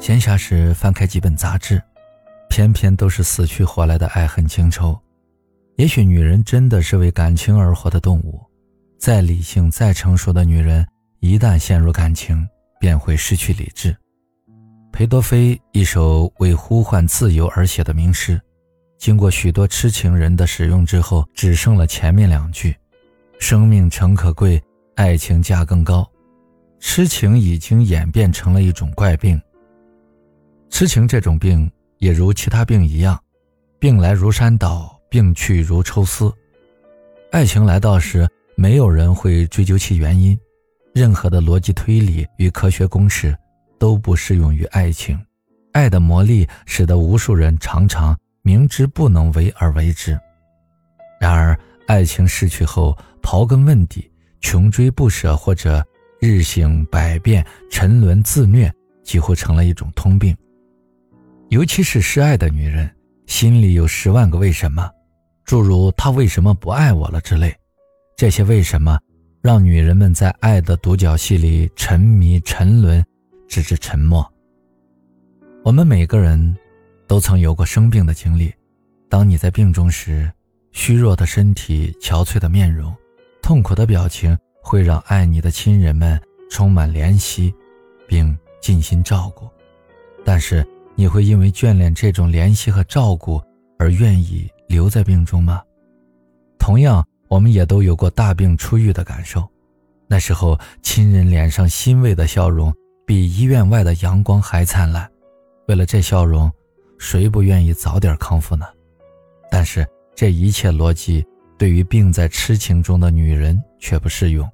闲暇时翻开几本杂志，偏偏都是死去活来的爱恨情仇。也许女人真的是为感情而活的动物，再理性、再成熟的女人，一旦陷入感情，便会失去理智。裴多菲一首为呼唤自由而写的名诗，经过许多痴情人的使用之后，只剩了前面两句：“生命诚可贵，爱情价更高。”痴情已经演变成了一种怪病。痴情这种病也如其他病一样，病来如山倒，病去如抽丝。爱情来到时，没有人会追究其原因，任何的逻辑推理与科学公式都不适用于爱情。爱的魔力使得无数人常常明知不能为而为之。然而，爱情逝去后，刨根问底，穷追不舍，或者日醒百变，沉沦自虐，几乎成了一种通病。尤其是失爱的女人，心里有十万个为什么，诸如“他为什么不爱我了”之类。这些为什么，让女人们在爱的独角戏里沉迷沉沦，直至沉默。我们每个人，都曾有过生病的经历。当你在病中时，虚弱的身体、憔悴的面容、痛苦的表情，会让爱你的亲人们充满怜惜，并尽心照顾。但是，你会因为眷恋这种怜惜和照顾而愿意留在病中吗？同样，我们也都有过大病初愈的感受，那时候亲人脸上欣慰的笑容比医院外的阳光还灿烂。为了这笑容，谁不愿意早点康复呢？但是这一切逻辑对于病在痴情中的女人却不适用，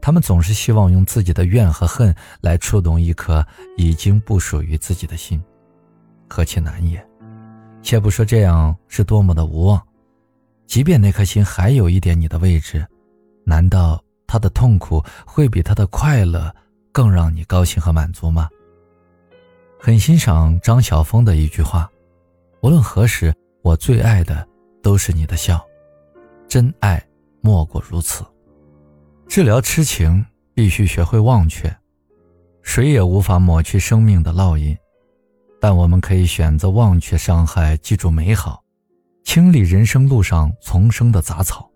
她们总是希望用自己的怨和恨来触动一颗已经不属于自己的心。何其难也！且不说这样是多么的无望，即便那颗心还有一点你的位置，难道他的痛苦会比他的快乐更让你高兴和满足吗？很欣赏张晓峰的一句话：“无论何时，我最爱的都是你的笑，真爱莫过如此。”治疗痴情必须学会忘却，谁也无法抹去生命的烙印。但我们可以选择忘却伤害，记住美好，清理人生路上丛生的杂草，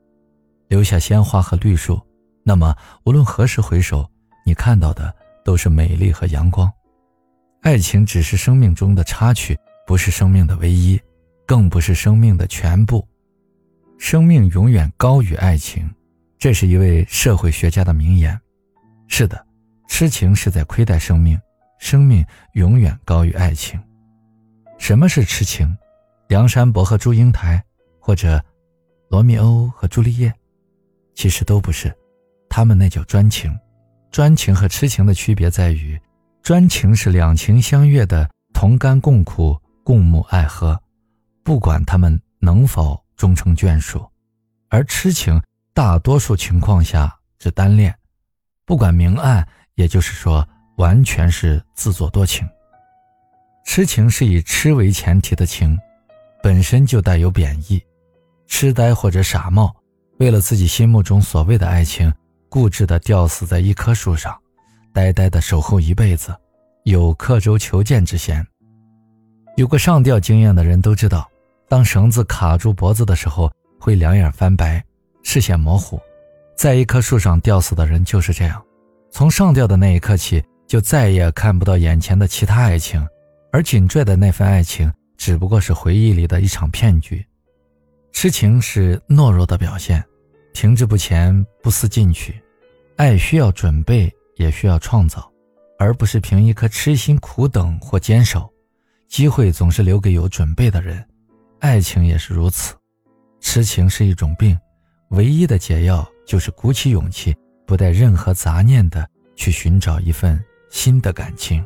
留下鲜花和绿树。那么，无论何时回首，你看到的都是美丽和阳光。爱情只是生命中的插曲，不是生命的唯一，更不是生命的全部。生命永远高于爱情，这是一位社会学家的名言。是的，痴情是在亏待生命。生命永远高于爱情。什么是痴情？梁山伯和祝英台，或者罗密欧和朱丽叶，其实都不是，他们那叫专情。专情和痴情的区别在于，专情是两情相悦的同甘共苦、共沐爱河，不管他们能否终成眷属；而痴情大多数情况下是单恋，不管明暗，也就是说。完全是自作多情。痴情是以痴为前提的情，本身就带有贬义。痴呆或者傻帽，为了自己心目中所谓的爱情，固执地吊死在一棵树上，呆呆地守候一辈子，有刻舟求剑之嫌。有过上吊经验的人都知道，当绳子卡住脖子的时候，会两眼翻白，视线模糊。在一棵树上吊死的人就是这样，从上吊的那一刻起。就再也看不到眼前的其他爱情，而紧拽的那份爱情只不过是回忆里的一场骗局。痴情是懦弱的表现，停滞不前，不思进取。爱需要准备，也需要创造，而不是凭一颗痴心苦等或坚守。机会总是留给有准备的人，爱情也是如此。痴情是一种病，唯一的解药就是鼓起勇气，不带任何杂念的去寻找一份。新的感情。